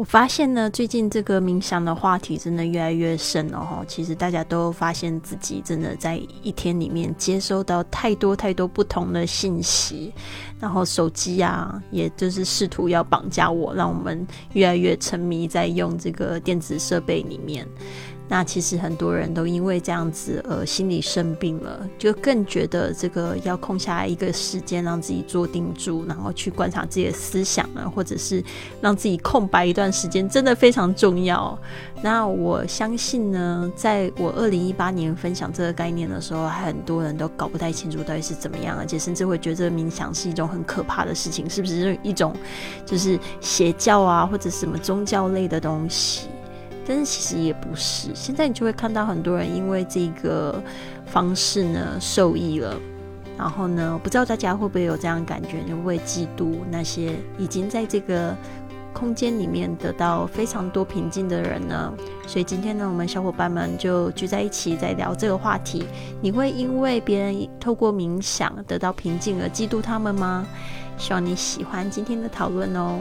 我发现呢，最近这个冥想的话题真的越来越深了哈。其实大家都发现自己真的在一天里面接收到太多太多不同的信息，然后手机啊，也就是试图要绑架我，让我们越来越沉迷在用这个电子设备里面。那其实很多人都因为这样子而心理生病了，就更觉得这个要空下来一个时间，让自己坐定住，然后去观察自己的思想啊，或者是让自己空白一段时间，真的非常重要。那我相信呢，在我二零一八年分享这个概念的时候，很多人都搞不太清楚到底是怎么样，而且甚至会觉得冥想是一种很可怕的事情，是不是一种就是邪教啊，或者什么宗教类的东西？但是其实也不是，现在你就会看到很多人因为这个方式呢受益了，然后呢，不知道大家会不会有这样感觉，你会嫉妒那些已经在这个空间里面得到非常多平静的人呢？所以今天呢，我们小伙伴们就聚在一起在聊这个话题。你会因为别人透过冥想得到平静而嫉妒他们吗？希望你喜欢今天的讨论哦。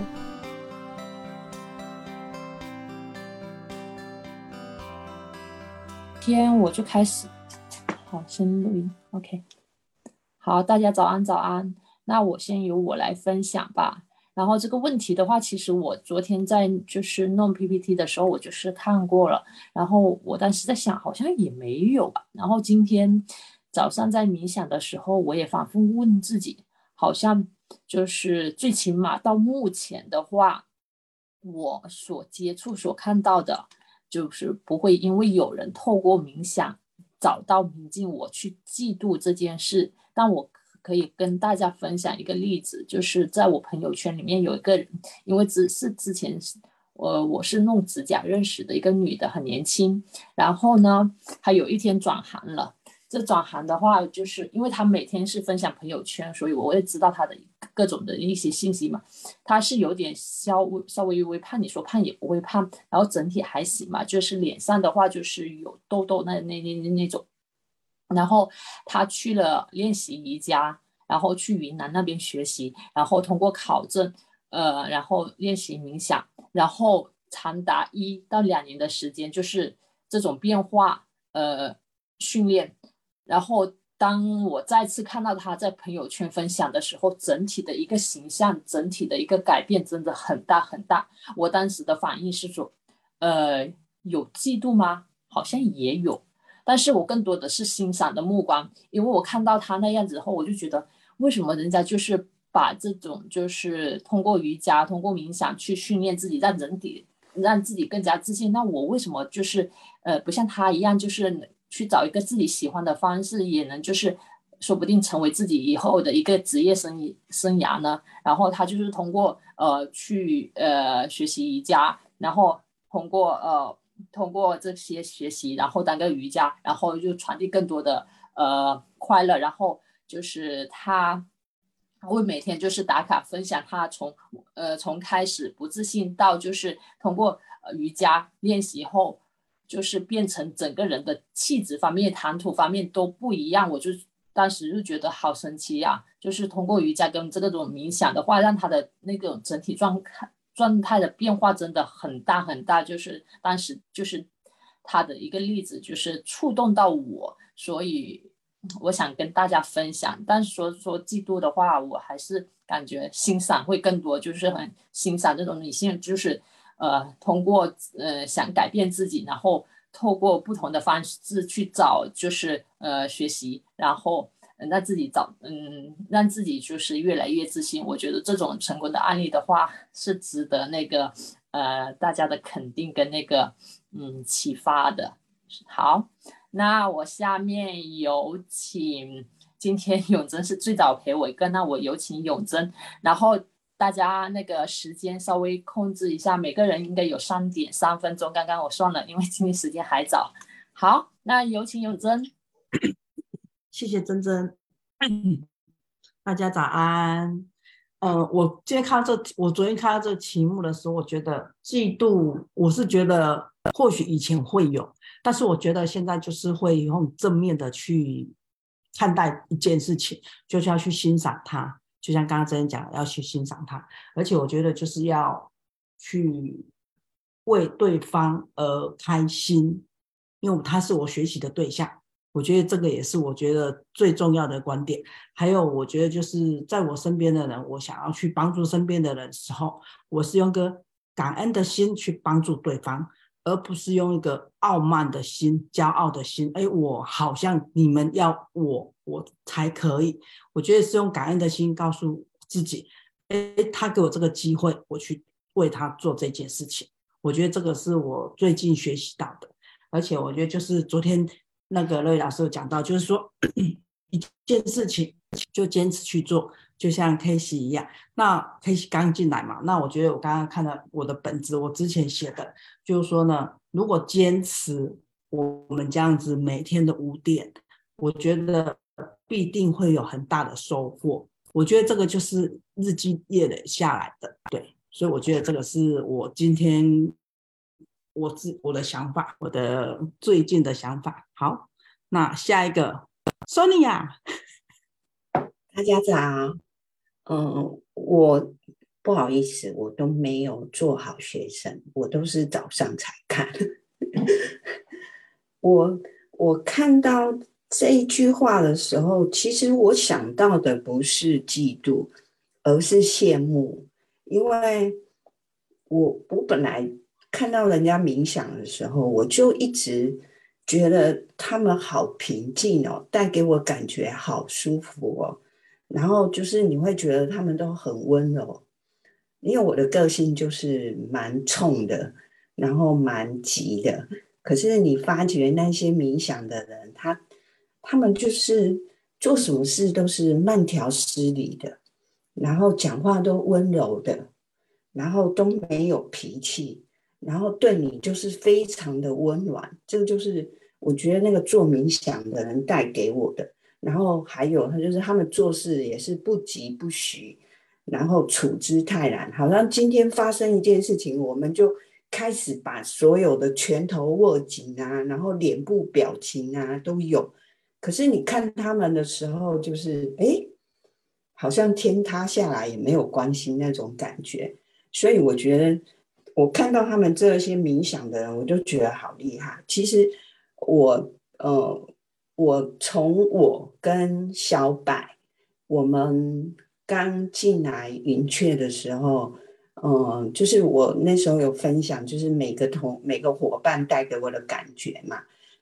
天我就开始，好，先录音，OK。好，大家早安，早安。那我先由我来分享吧。然后这个问题的话，其实我昨天在就是弄 PPT 的时候，我就是看过了。然后我当时在想，好像也没有吧。然后今天早上在冥想的时候，我也反复问自己，好像就是最起码到目前的话，我所接触、所看到的。就是不会因为有人透过冥想找到宁静，我去嫉妒这件事。但我可以跟大家分享一个例子，就是在我朋友圈里面有一个人，因为只是之前，呃，我是弄指甲认识的一个女的，很年轻。然后呢，她有一天转行了。这转行的话，就是因为她每天是分享朋友圈，所以我也知道她的各种的一些信息嘛。他是有点稍微稍微微胖，你说胖也不会胖，然后整体还行嘛。就是脸上的话，就是有痘痘那那那那那种。然后他去了练习瑜伽，然后去云南那边学习，然后通过考证，呃，然后练习冥想，然后长达一到两年的时间，就是这种变化，呃，训练。然后，当我再次看到他在朋友圈分享的时候，整体的一个形象，整体的一个改变真的很大很大。我当时的反应是说，呃，有嫉妒吗？好像也有，但是我更多的是欣赏的目光，因为我看到他那样子后，我就觉得，为什么人家就是把这种就是通过瑜伽、通过冥想去训练自己，让人体让自己更加自信，那我为什么就是呃不像他一样，就是。去找一个自己喜欢的方式，也能就是说不定成为自己以后的一个职业生生涯呢。然后他就是通过呃去呃学习瑜伽，然后通过呃通过这些学习，然后当个瑜伽，然后就传递更多的呃快乐。然后就是他会每天就是打卡分享他从呃从开始不自信到就是通过瑜伽练习后。就是变成整个人的气质方面、谈吐方面都不一样，我就当时就觉得好神奇呀！就是通过瑜伽跟这个种冥想的话，让他的那种整体状态状态的变化真的很大很大。就是当时就是他的一个例子，就是触动到我，所以我想跟大家分享。但是说说嫉妒的话，我还是感觉欣赏会更多，就是很欣赏这种女性，就是。呃，通过呃想改变自己，然后透过不同的方式去找，就是呃学习，然后让自己找嗯让自己就是越来越自信。我觉得这种成功的案例的话，是值得那个呃大家的肯定跟那个嗯启发的。好，那我下面有请今天 永贞是最早陪我一个，那我有请永贞，然后。大家那个时间稍微控制一下，每个人应该有三点三分钟。刚刚我算了，因为今天时间还早。好，那有请永珍。谢谢珍珍。大家早安。呃，我今天看到这，我昨天看到这个题目的时候，我觉得嫉妒，我是觉得或许以前会有，但是我觉得现在就是会用正面的去看待一件事情，就是要去欣赏它。就像刚刚真讲，要去欣赏它，而且我觉得就是要去为对方而开心，因为他是我学习的对象。我觉得这个也是我觉得最重要的观点。还有，我觉得就是在我身边的人，我想要去帮助身边的人时候，我是用个感恩的心去帮助对方，而不是用一个傲慢的心、骄傲的心。哎，我好像你们要我，我才可以。我觉得是用感恩的心告诉自己，哎，他给我这个机会，我去为他做这件事情。我觉得这个是我最近学习到的，而且我觉得就是昨天。那个乐老师有讲到，就是说 一件事情就坚持去做，就像 K 西一样。那 K 西刚进来嘛，那我觉得我刚刚看到我的本子，我之前写的，就是说呢，如果坚持我们这样子每天的五点，我觉得必定会有很大的收获。我觉得这个就是日积月累下来的，对，所以我觉得这个是我今天。我自我的想法，我的最近的想法。好，那下一个，Sonia，大家早。嗯，我不好意思，我都没有做好学生，我都是早上才看。我我看到这一句话的时候，其实我想到的不是嫉妒，而是羡慕，因为我我本来。看到人家冥想的时候，我就一直觉得他们好平静哦，带给我感觉好舒服哦。然后就是你会觉得他们都很温柔，因为我的个性就是蛮冲的，然后蛮急的。可是你发觉那些冥想的人，他他们就是做什么事都是慢条斯理的，然后讲话都温柔的，然后都没有脾气。然后对你就是非常的温暖，这个就是我觉得那个做冥想的人带给我的。然后还有他就是他们做事也是不急不徐，然后处之泰然，好像今天发生一件事情，我们就开始把所有的拳头握紧啊，然后脸部表情啊都有。可是你看他们的时候，就是哎，好像天塌下来也没有关系那种感觉。所以我觉得。我看到他们这些冥想的人，我就觉得好厉害。其实我呃，我从我跟小柏，我们刚进来云雀的时候，嗯，就是我那时候有分享，就是每个同每个伙伴带给我的感觉嘛。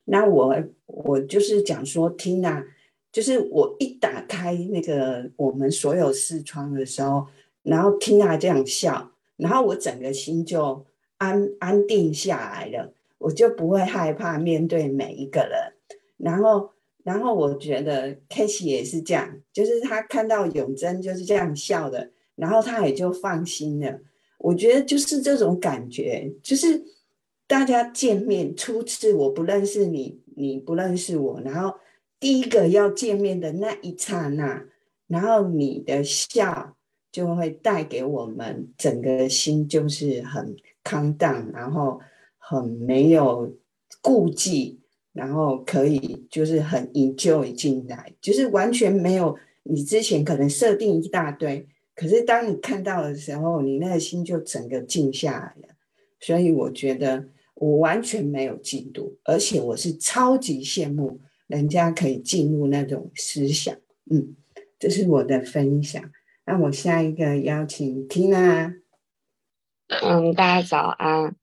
那我我就是讲说，听啊，就是我一打开那个我们所有视窗的时候，然后听啊这样笑。然后我整个心就安安定下来了，我就不会害怕面对每一个人。然后，然后我觉得 k a s e y 也是这样，就是他看到永贞就是这样笑的，然后他也就放心了。我觉得就是这种感觉，就是大家见面初次我不认识你，你不认识我，然后第一个要见面的那一刹那，然后你的笑。就会带给我们整个心就是很康荡，然后很没有顾忌，然后可以就是很 enjoy 进来，就是完全没有你之前可能设定一大堆，可是当你看到的时候，你那个心就整个静下来了。所以我觉得我完全没有嫉妒，而且我是超级羡慕人家可以进入那种思想。嗯，这是我的分享。那我下一个邀请 Tina。嗯，大家早安。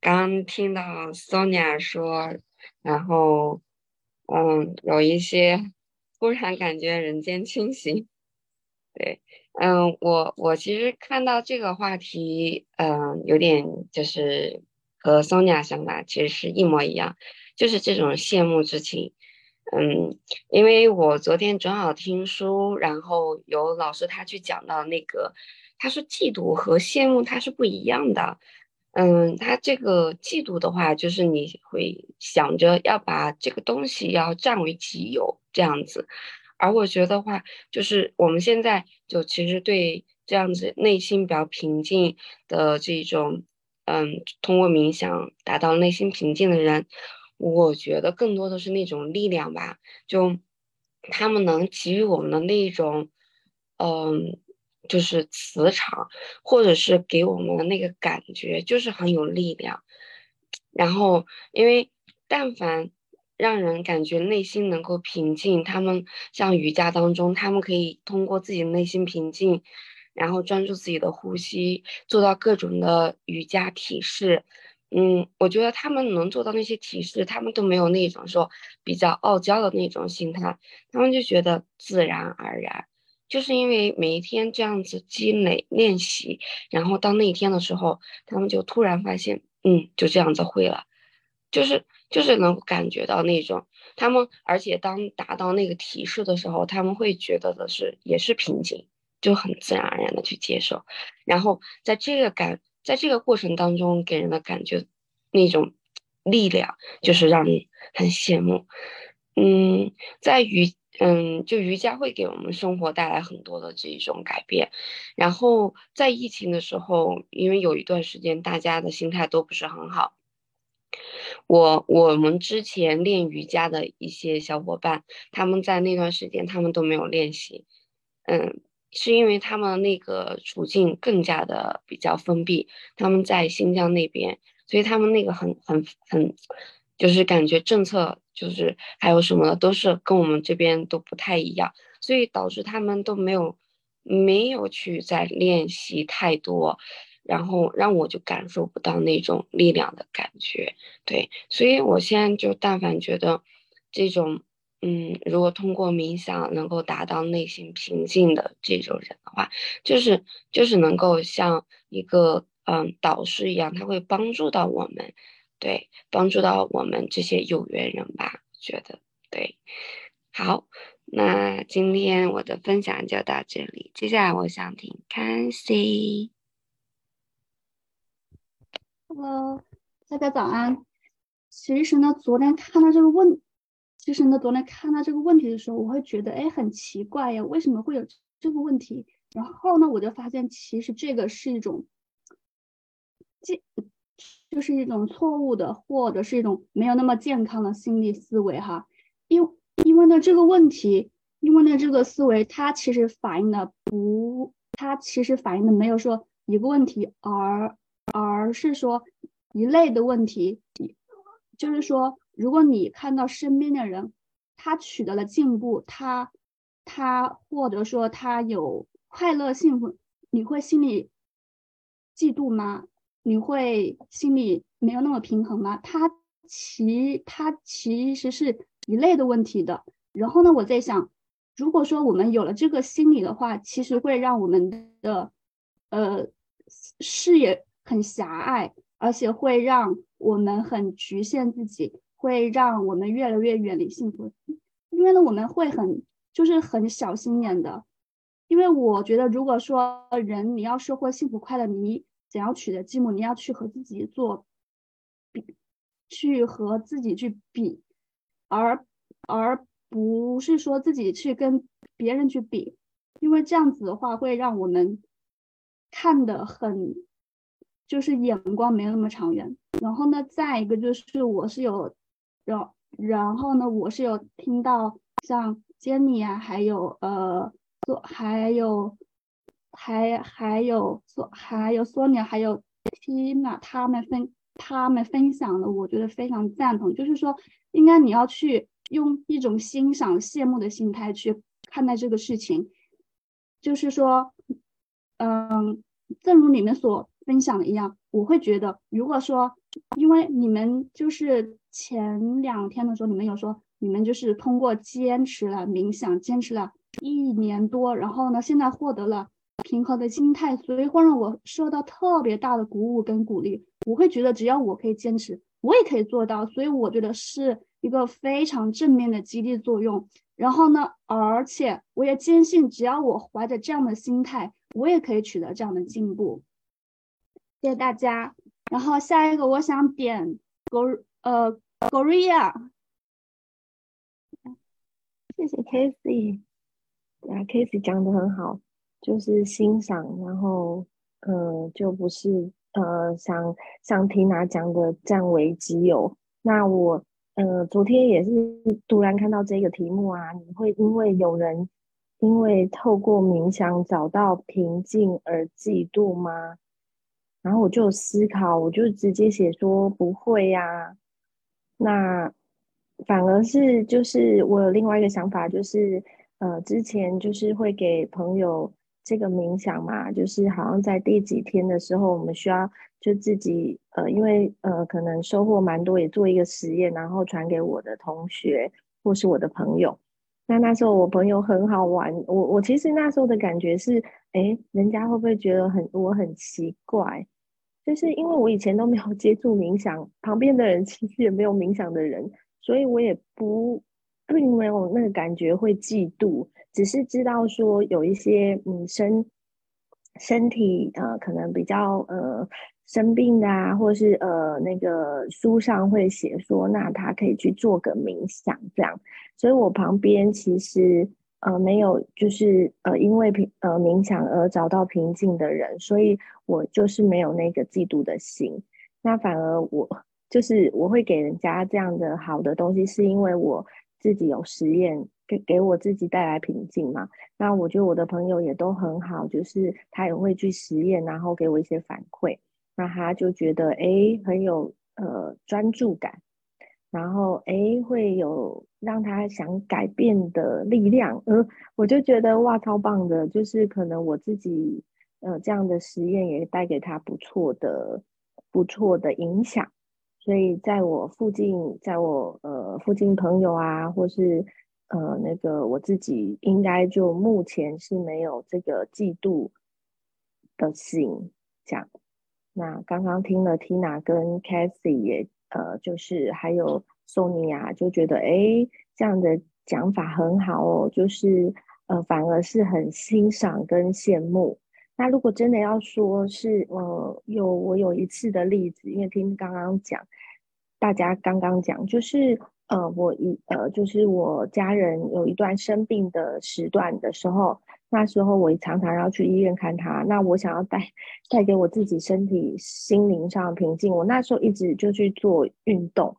刚听到 Sonia 说，然后，嗯，有一些突然感觉人间清醒。对，嗯，我我其实看到这个话题，嗯，有点就是和 Sonia 想法其实是一模一样，就是这种羡慕之情。嗯，因为我昨天正好听书，然后有老师他去讲到那个，他说嫉妒和羡慕它是不一样的。嗯，他这个嫉妒的话，就是你会想着要把这个东西要占为己有这样子，而我觉得话，就是我们现在就其实对这样子内心比较平静的这种，嗯，通过冥想达到内心平静的人。我觉得更多的是那种力量吧，就他们能给予我们的那种，嗯，就是磁场，或者是给我们的那个感觉，就是很有力量。然后，因为但凡让人感觉内心能够平静，他们像瑜伽当中，他们可以通过自己的内心平静，然后专注自己的呼吸，做到各种的瑜伽体式。嗯，我觉得他们能做到那些体式，他们都没有那种说比较傲娇的那种心态，他们就觉得自然而然。就是因为每一天这样子积累练习，然后到那一天的时候，他们就突然发现，嗯，就这样子会了，就是就是能感觉到那种他们，而且当达到那个提示的时候，他们会觉得的是也是平静，就很自然而然的去接受，然后在这个感在这个过程当中给人的感觉那种力量，就是让你很羡慕，嗯，在与。嗯，就瑜伽会给我们生活带来很多的这一种改变。然后在疫情的时候，因为有一段时间大家的心态都不是很好，我我们之前练瑜伽的一些小伙伴，他们在那段时间他们都没有练习。嗯，是因为他们那个处境更加的比较封闭，他们在新疆那边，所以他们那个很很很。就是感觉政策就是还有什么的都是跟我们这边都不太一样，所以导致他们都没有没有去再练习太多，然后让我就感受不到那种力量的感觉。对，所以我现在就但凡觉得这种嗯，如果通过冥想能够达到内心平静的这种人的话，就是就是能够像一个嗯导师一样，他会帮助到我们。对，帮助到我们这些有缘人吧，觉得对。好，那今天我的分享就到这里，接下来我想听 Can see。Hello，大家早安。其实呢，昨天看到这个问，其实呢，昨天看到这个问题的时候，我会觉得，哎，很奇怪呀，为什么会有这个问题？然后呢，我就发现，其实这个是一种，就是一种错误的，或者是一种没有那么健康的心理思维哈，因因为呢这个问题，因为呢这个思维它其实反映的不，它其实反映的没有说一个问题，而而是说一类的问题，就是说如果你看到身边的人他取得了进步，他他或者说他有快乐幸福，你会心里嫉妒吗？你会心里没有那么平衡吗？它其它其实是一类的问题的。然后呢，我在想，如果说我们有了这个心理的话，其实会让我们的呃视野很狭隘，而且会让我们很局限自己，会让我们越来越远离幸福。因为呢，我们会很就是很小心眼的。因为我觉得，如果说人你要收获幸福快乐，你。怎样取得积木？你要去和自己做比，去和自己去比，而而不是说自己去跟别人去比，因为这样子的话会让我们看的很，就是眼光没有那么长远。然后呢，再一个就是我是有，然然后呢，我是有听到像 Jenny 啊，还有呃，做还有。还还有索还有索尼还有 Tina 他们分他们分享的，我觉得非常赞同。就是说，应该你要去用一种欣赏、羡慕的心态去看待这个事情。就是说，嗯，正如你们所分享的一样，我会觉得，如果说，因为你们就是前两天的时候，你们有说你们就是通过坚持了冥想，坚持了一年多，然后呢，现在获得了。平和的心态，所以会让我受到特别大的鼓舞跟鼓励。我会觉得，只要我可以坚持，我也可以做到。所以我觉得是一个非常正面的激励作用。然后呢，而且我也坚信，只要我怀着这样的心态，我也可以取得这样的进步。谢谢大家。然后下一个，我想点 Go 呃 Gorilla。谢谢 Casey，啊，Casey 讲的很好。就是欣赏，然后，呃，就不是，呃，像像缇娜讲的占为己有。那我，呃，昨天也是突然看到这个题目啊，你会因为有人因为透过冥想找到平静而嫉妒吗？然后我就思考，我就直接写说不会呀。那反而是就是我有另外一个想法，就是呃之前就是会给朋友这个冥想嘛，就是好像在第几天的时候，我们需要就自己呃因为呃可能收获蛮多，也做一个实验，然后传给我的同学或是我的朋友。那那时候我朋友很好玩，我我其实那时候的感觉是，哎，人家会不会觉得很我很奇怪？就是因为我以前都没有接触冥想，旁边的人其实也没有冥想的人，所以我也不并没有那个感觉会嫉妒，只是知道说有一些嗯身身体呃可能比较呃。生病的啊，或是呃那个书上会写说，那他可以去做个冥想这样。所以我旁边其实呃没有就是呃因为平呃冥想而找到平静的人，所以我就是没有那个嫉妒的心。那反而我就是我会给人家这样的好的东西，是因为我自己有实验给给我自己带来平静嘛。那我觉得我的朋友也都很好，就是他也会去实验，然后给我一些反馈。那他就觉得哎很有呃专注感，然后哎会有让他想改变的力量，呃我就觉得哇超棒的，就是可能我自己呃这样的实验也带给他不错的不错的影响，所以在我附近，在我呃附近朋友啊，或是呃那个我自己应该就目前是没有这个嫉妒的心这样。那刚刚听了 Tina 跟 Cathy 也呃，就是还有 Sonia 就觉得哎，这样的讲法很好哦，就是呃，反而是很欣赏跟羡慕。那如果真的要说是呃，有我有一次的例子，因为听刚刚讲，大家刚刚讲，就是呃，我一呃，就是我家人有一段生病的时段的时候。那时候我常常要去医院看他，那我想要带带给我自己身体心灵上平静。我那时候一直就去做运动，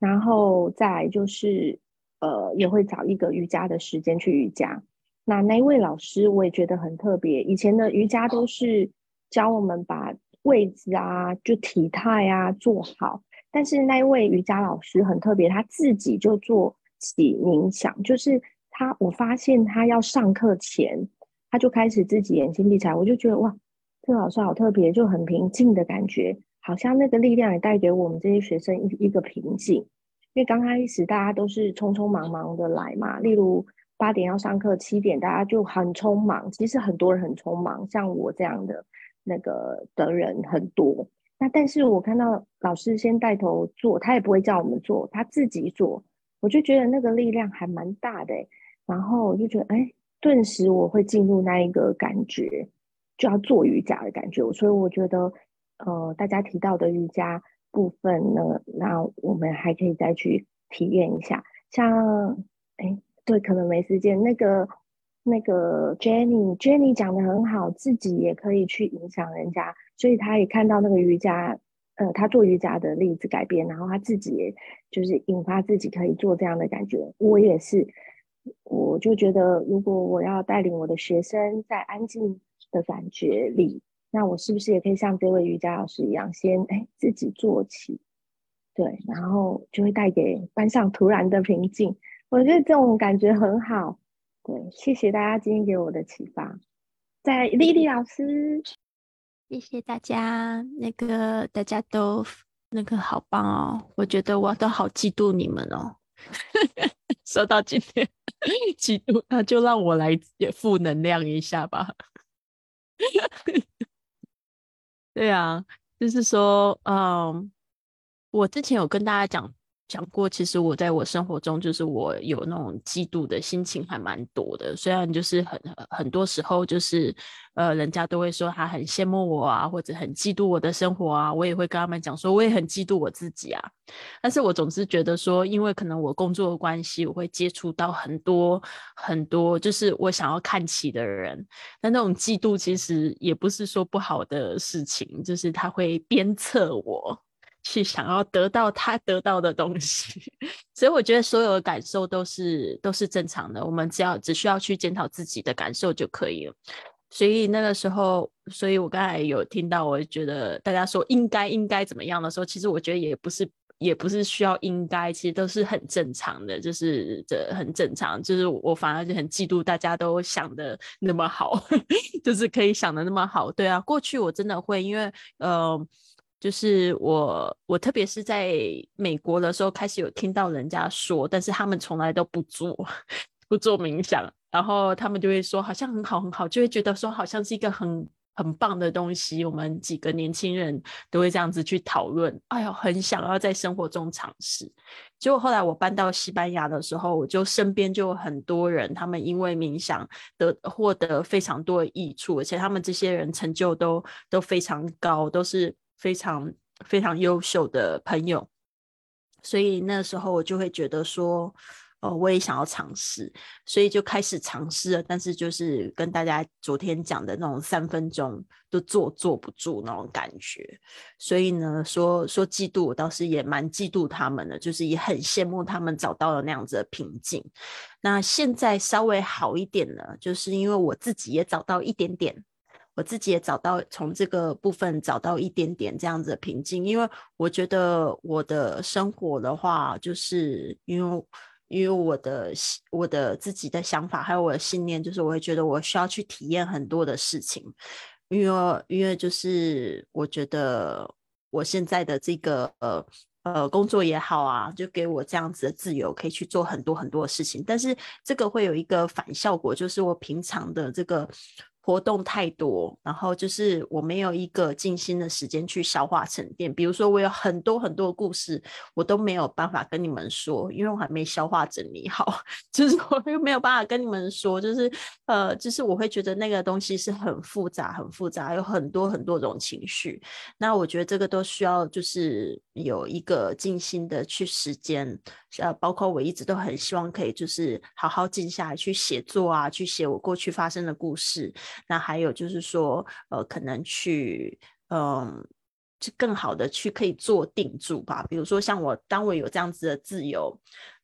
然后再就是呃也会找一个瑜伽的时间去瑜伽。那那一位老师我也觉得很特别，以前的瑜伽都是教我们把位置啊就体态啊做好，但是那一位瑜伽老师很特别，他自己就做起冥想，就是。他，我发现他要上课前，他就开始自己眼睛闭起来，我就觉得哇，这个老师好特别，就很平静的感觉，好像那个力量也带给我们这些学生一一个平静。因为刚开始大家都是匆匆忙忙的来嘛，例如八点要上课，七点大家就很匆忙，其实很多人很匆忙，像我这样的那个的人很多。那但是我看到老师先带头做，他也不会叫我们做，他自己做，我就觉得那个力量还蛮大的然后我就觉得，哎，顿时我会进入那一个感觉，就要做瑜伽的感觉。所以我觉得，呃，大家提到的瑜伽部分呢，那我们还可以再去体验一下。像，哎，对，可能没时间。那个，那个 Jenny，Jenny 讲的很好，自己也可以去影响人家，所以他也看到那个瑜伽，呃，他做瑜伽的例子改变，然后他自己也就是引发自己可以做这样的感觉。我也是。我就觉得，如果我要带领我的学生在安静的感觉里，那我是不是也可以像这位瑜伽老师一样，先哎自己做起，对，然后就会带给班上突然的平静。我觉得这种感觉很好。对，谢谢大家今天给我的启发。在丽丽老师，谢谢大家，那个大家都那个好棒哦，我觉得我都好嫉妒你们哦。说到今天嫉妒，那就让我来也负能量一下吧。对啊，就是说，嗯，我之前有跟大家讲。讲过，其实我在我生活中，就是我有那种嫉妒的心情还蛮多的。虽然就是很很多时候，就是呃，人家都会说他很羡慕我啊，或者很嫉妒我的生活啊，我也会跟他们讲说，我也很嫉妒我自己啊。但是我总是觉得说，因为可能我工作的关系，我会接触到很多很多，就是我想要看齐的人。那那种嫉妒其实也不是说不好的事情，就是他会鞭策我。去想要得到他得到的东西。所以我觉得所有的感受都是都是正常的，我们只要只需要去检讨自己的感受就可以了。所以那个时候，所以我刚才有听到，我觉得大家说应该应该怎么样的时候，其实我觉得也不是。也不是需要应该，其实都是很正常的，就是这很正常。就是我反而就很嫉妒大家都想的那么好，就是可以想的那么好。对啊，过去我真的会，因为呃，就是我我特别是在美国的时候，开始有听到人家说，但是他们从来都不做 不做冥想，然后他们就会说好像很好很好，就会觉得说好像是一个很。很棒的东西，我们几个年轻人都会这样子去讨论。哎呦，很想要在生活中尝试。结果后来我搬到西班牙的时候，我就身边就有很多人，他们因为冥想得获得非常多的益处，而且他们这些人成就都都非常高，都是非常非常优秀的朋友。所以那时候我就会觉得说。哦，我也想要尝试，所以就开始尝试了。但是就是跟大家昨天讲的那种三分钟都坐坐不住那种感觉。所以呢，说说嫉妒，我倒是也蛮嫉妒他们的，就是也很羡慕他们找到了那样子的平静。那现在稍微好一点了，就是因为我自己也找到一点点，我自己也找到从这个部分找到一点点这样子的平静。因为我觉得我的生活的话，就是因为。因为我的我的自己的想法，还有我的信念，就是我会觉得我需要去体验很多的事情，因为因为就是我觉得我现在的这个呃呃工作也好啊，就给我这样子的自由，可以去做很多很多的事情，但是这个会有一个反效果，就是我平常的这个。活动太多，然后就是我没有一个静心的时间去消化沉淀。比如说，我有很多很多故事，我都没有办法跟你们说，因为我还没消化整理好。就是我又没有办法跟你们说，就是呃，就是我会觉得那个东西是很复杂、很复杂，有很多很多种情绪。那我觉得这个都需要就是有一个静心的去时间。呃，包括我一直都很希望可以就是好好静下来去写作啊，去写我过去发生的故事。那还有就是说，呃，可能去，嗯，就更好的去可以做定住吧。比如说，像我，当我有这样子的自由。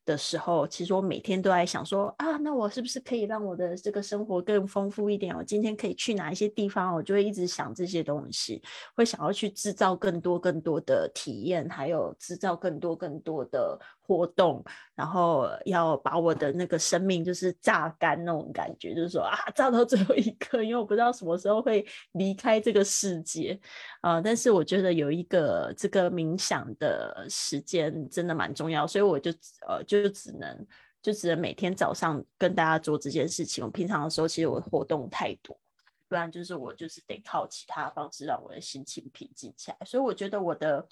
的时候，其实我每天都在想说啊，那我是不是可以让我的这个生活更丰富一点？我今天可以去哪一些地方？我就会一直想这些东西，会想要去制造更多更多的体验，还有制造更多更多的活动，然后要把我的那个生命就是榨干那种感觉，就是说啊，榨到最后一刻，因为我不知道什么时候会离开这个世界啊。但是我觉得有一个这个冥想的时间真的蛮重要，所以我就呃就。就只能就只能每天早上跟大家做这件事情。我平常的时候其实我活动太多，不然就是我就是得靠其他方式让我的心情平静起来。所以我觉得我的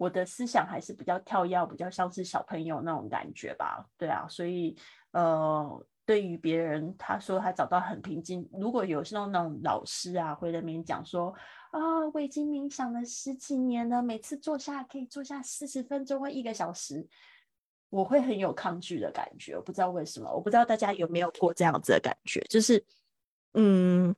我的思想还是比较跳跃，比较像是小朋友那种感觉吧。对啊，所以呃，对于别人他说他找到很平静，如果有那种那种老师啊会在那边讲说啊，我已经冥想了十几年了，每次坐下可以坐下四十分钟或一个小时。我会很有抗拒的感觉，我不知道为什么，我不知道大家有没有过这样子的感觉，就是，嗯。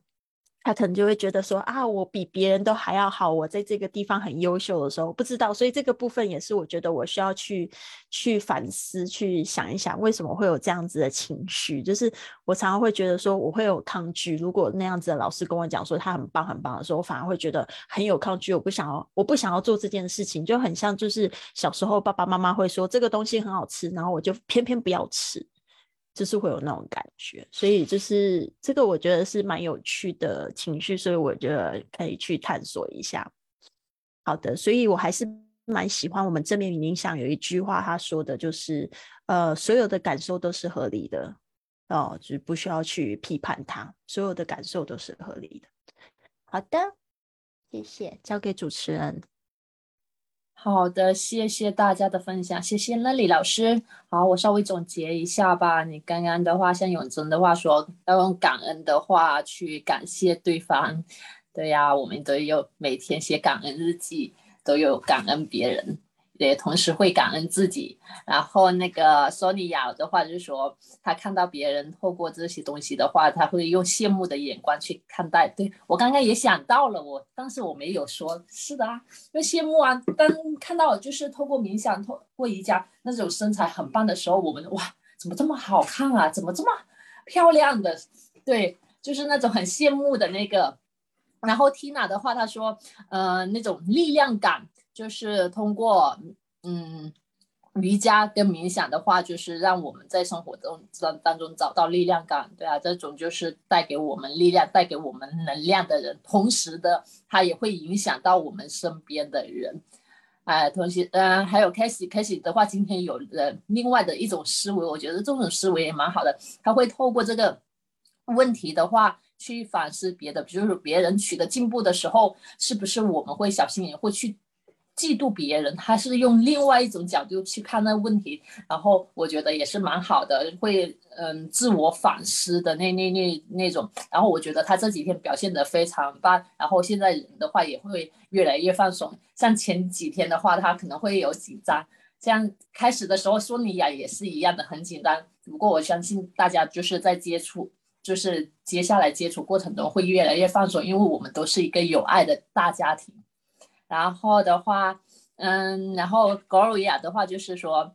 他可能就会觉得说啊，我比别人都还要好，我在这个地方很优秀的时候，不知道，所以这个部分也是我觉得我需要去去反思，去想一想为什么会有这样子的情绪。就是我常常会觉得说我会有抗拒，如果那样子的老师跟我讲说他很棒很棒的时候，我反而会觉得很有抗拒，我不想要，我不想要做这件事情，就很像就是小时候爸爸妈妈会说这个东西很好吃，然后我就偏偏不要吃。就是会有那种感觉，所以就是这个，我觉得是蛮有趣的情绪，所以我觉得可以去探索一下。好的，所以我还是蛮喜欢我们正面冥想有一句话，他说的就是，呃，所有的感受都是合理的，哦，就不需要去批判它，所有的感受都是合理的。好的，谢谢，交给主持人。好的，谢谢大家的分享，谢谢 Lily 老师。好，我稍微总结一下吧。你刚刚的话，像永贞的话说，要用感恩的话去感谢对方。对呀，我们都有每天写感恩日记，都有感恩别人，也同时会感恩自己。然后那个索尼娅的话就是说，她看到别人透过这些东西的话，她会用羡慕的眼光去看待。对我刚刚也想到了，我但是我没有说，是的啊，就羡慕啊。当看到就是透过冥想、透过瑜伽那种身材很棒的时候，我们哇，怎么这么好看啊？怎么这么漂亮的？对，就是那种很羡慕的那个。然后 Tina 的话，她说，呃，那种力量感，就是通过嗯瑜伽跟冥想的话，就是让我们在生活中当当中找到力量感，对啊，这种就是带给我们力量、带给我们能量的人，同时的，他也会影响到我们身边的人，哎，同时，嗯，还有 k a s e y k a s e y 的话，今天有了另外的一种思维，我觉得这种思维也蛮好的，他会透过这个问题的话。去反思别的，比如说别人取得进步的时候，是不是我们会小心眼，会去嫉妒别人？他是用另外一种角度去看那问题，然后我觉得也是蛮好的，会嗯自我反思的那那那那种。然后我觉得他这几天表现的非常棒，然后现在人的话也会越来越放松。像前几天的话，他可能会有紧张，像开始的时候说你呀也是一样的很紧张。不过我相信大家就是在接触。就是接下来接触过程中会越来越放松，因为我们都是一个有爱的大家庭。然后的话，嗯，然后 Gloria 的话就是说，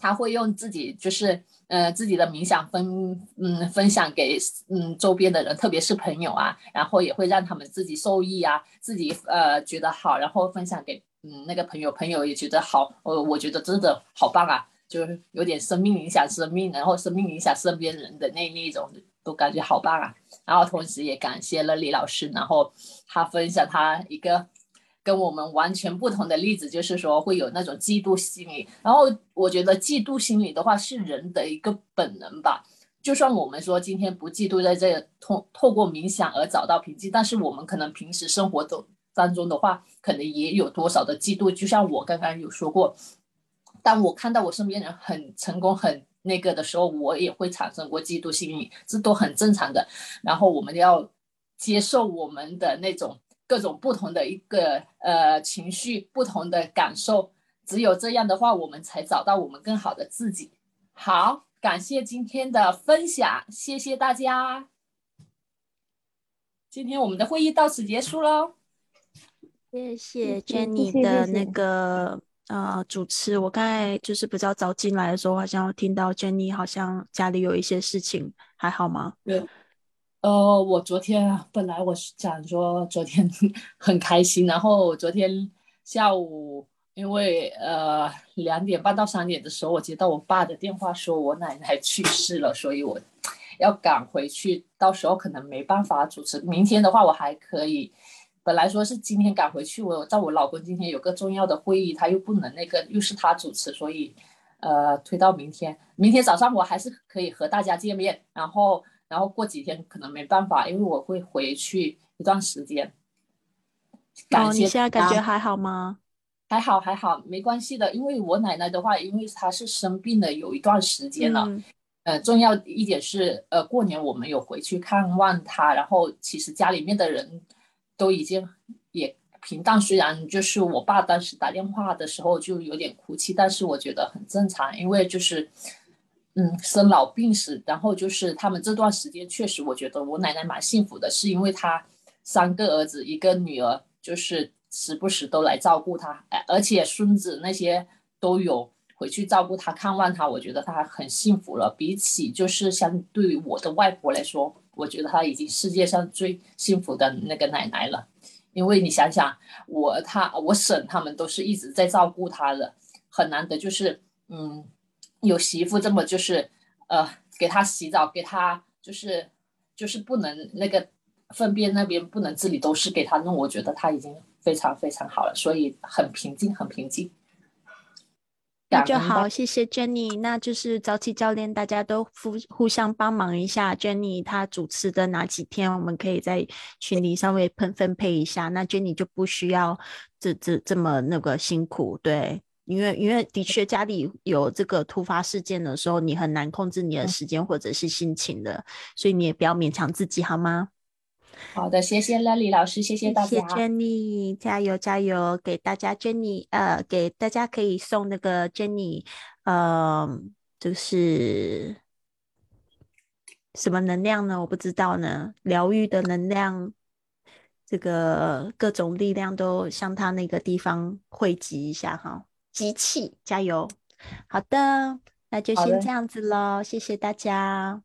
他会用自己就是呃自己的冥想分嗯分享给嗯周边的人，特别是朋友啊，然后也会让他们自己受益啊，自己呃觉得好，然后分享给嗯那个朋友，朋友也觉得好，呃我觉得真的好棒啊，就是有点生命影响生命，然后生命影响身边人的那那一种。都感觉好棒啊！然后同时也感谢了李老师，然后他分享他一个跟我们完全不同的例子，就是说会有那种嫉妒心理。然后我觉得嫉妒心理的话是人的一个本能吧。就算我们说今天不嫉妒，在这通透过冥想而找到平静，但是我们可能平时生活中当中的话，可能也有多少的嫉妒。就像我刚刚有说过，当我看到我身边人很成功，很。那个的时候，我也会产生过嫉妒心理，这都很正常的。然后我们要接受我们的那种各种不同的一个呃情绪、不同的感受，只有这样的话，我们才找到我们更好的自己。好，感谢今天的分享，谢谢大家。今天我们的会议到此结束喽，谢谢 Jenny 的那个。呃，主持，我刚才就是比较早进来的时候，好像听到 Jenny 好像家里有一些事情，还好吗？对，呃，我昨天本来我是想说昨天 很开心，然后昨天下午因为呃两点半到三点的时候，我接到我爸的电话，说我奶奶去世了，所以我要赶回去，到时候可能没办法主持。明天的话，我还可以。本来说是今天赶回去，我在我老公今天有个重要的会议，他又不能那个，又是他主持，所以，呃，推到明天。明天早上我还是可以和大家见面，然后，然后过几天可能没办法，因为我会回去一段时间。哦，你现在感觉还好吗？还好，还好，没关系的。因为我奶奶的话，因为她是生病了有一段时间了，呃，重要一点是，呃，过年我们有回去看望她，然后其实家里面的人。都已经也平淡，虽然就是我爸当时打电话的时候就有点哭泣，但是我觉得很正常，因为就是，嗯，生老病死，然后就是他们这段时间确实，我觉得我奶奶蛮幸福的，是因为她三个儿子一个女儿，就是时不时都来照顾她，哎，而且孙子那些都有回去照顾她、看望她，我觉得她很幸福了。比起就是相对于我的外婆来说。我觉得她已经世界上最幸福的那个奶奶了，因为你想想，我她我婶他们都是一直在照顾她的，很难得就是嗯，有媳妇这么就是呃给他洗澡，给他就是就是不能那个粪便那边不能自理，都是给他弄，我觉得他已经非常非常好了，所以很平静，很平静。那就好，谢谢 Jenny。那就是早起教练，大家都互互相帮忙一下。Jenny 她主持的哪几天，我们可以在群里稍微分分配一下。那 Jenny 就不需要这这这么那个辛苦，对，因为因为的确家里有这个突发事件的时候，你很难控制你的时间或者是心情的，所以你也不要勉强自己，好吗？好的，谢谢 Lily 老师，谢谢大家谢谢。Jenny，加油加油！给大家 Jenny，呃，给大家可以送那个 Jenny，呃，就是什么能量呢？我不知道呢，疗愈的能量，这个各种力量都向他那个地方汇集一下哈，集气，加油！好的，那就先这样子喽，谢谢大家。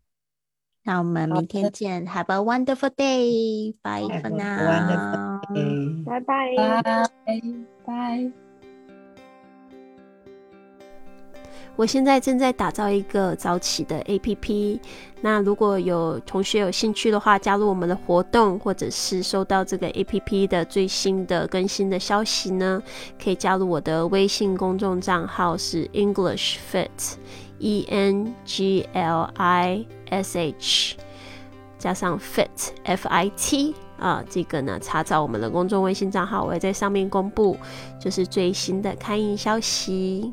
那我们明天的见，Have a wonderful day. Bye for now. 拜拜。拜拜。我现在正在打造一个早起的 APP，那如果有同学有兴趣的话，加入我们的活动，或者是收到这个 APP 的最新的更新的消息呢，可以加入我的微信公众账号是 English Fit，E N G L I S H 加上 Fit F I T 啊，这个呢查找我们的公众微信账号，我会在上面公布就是最新的开营消息。